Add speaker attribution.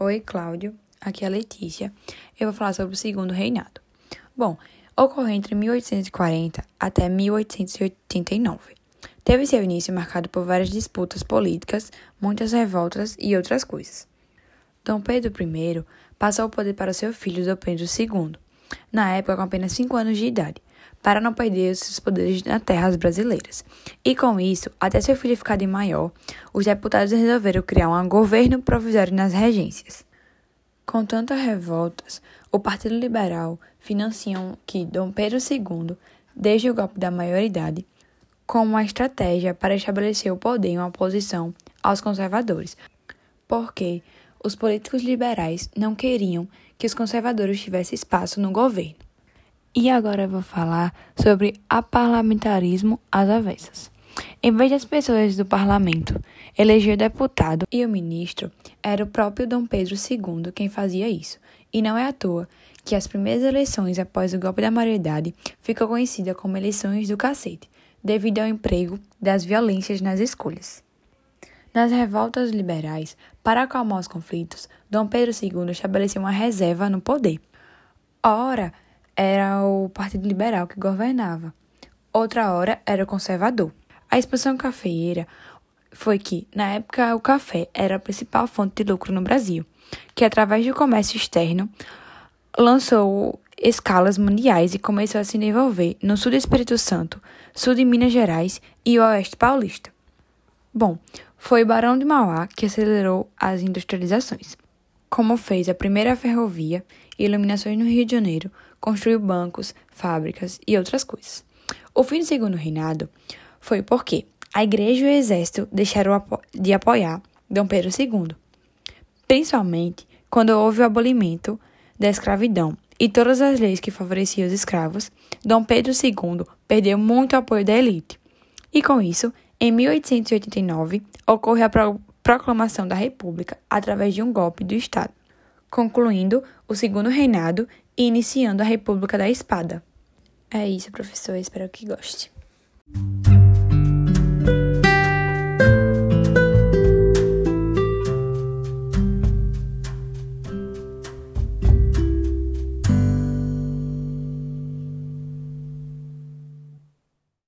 Speaker 1: Oi, Cláudio. Aqui é a Letícia. Eu vou falar sobre o segundo reinado. Bom, ocorreu entre 1840 até 1889. Teve seu início marcado por várias disputas políticas, muitas revoltas e outras coisas. Dom Pedro I passou o poder para seu filho Dom Pedro II, na época com apenas 5 anos de idade, para não perder seus poderes nas terras brasileiras. E com isso, até seu filho ficar de maior, os deputados resolveram criar um governo provisório nas regências. Com tantas revoltas, o Partido Liberal financiou que Dom Pedro II, desde o golpe da maioridade, como uma estratégia para estabelecer o poder em oposição aos conservadores, porque os políticos liberais não queriam que os conservadores tivessem espaço no governo. E agora eu vou falar sobre a parlamentarismo às avessas. Em vez das pessoas do parlamento eleger deputado e o ministro, era o próprio Dom Pedro II quem fazia isso. E não é à toa que as primeiras eleições após o golpe da maioridade ficou conhecida como eleições do cacete, devido ao emprego das violências nas escolhas. Nas revoltas liberais, para acalmar os conflitos, Dom Pedro II estabeleceu uma reserva no poder. Ora, era o Partido Liberal que governava, outra hora era o conservador. A expansão cafeeira foi que, na época, o café era a principal fonte de lucro no Brasil, que, através do comércio externo, lançou escalas mundiais e começou a se desenvolver no sul do Espírito Santo, sul de Minas Gerais e oeste paulista. Bom, foi Barão de Mauá que acelerou as industrializações, como fez a primeira ferrovia e iluminações no Rio de Janeiro, construiu bancos, fábricas e outras coisas. O fim do segundo reinado foi porque a igreja e o exército deixaram de apoiar Dom Pedro II, principalmente quando houve o abolimento da escravidão e todas as leis que favoreciam os escravos, Dom Pedro II perdeu muito apoio da elite. E com isso, em 1889, ocorre a proclamação da República através de um golpe do Estado, concluindo o segundo reinado e iniciando a República da Espada. É isso, professor. Espero que goste.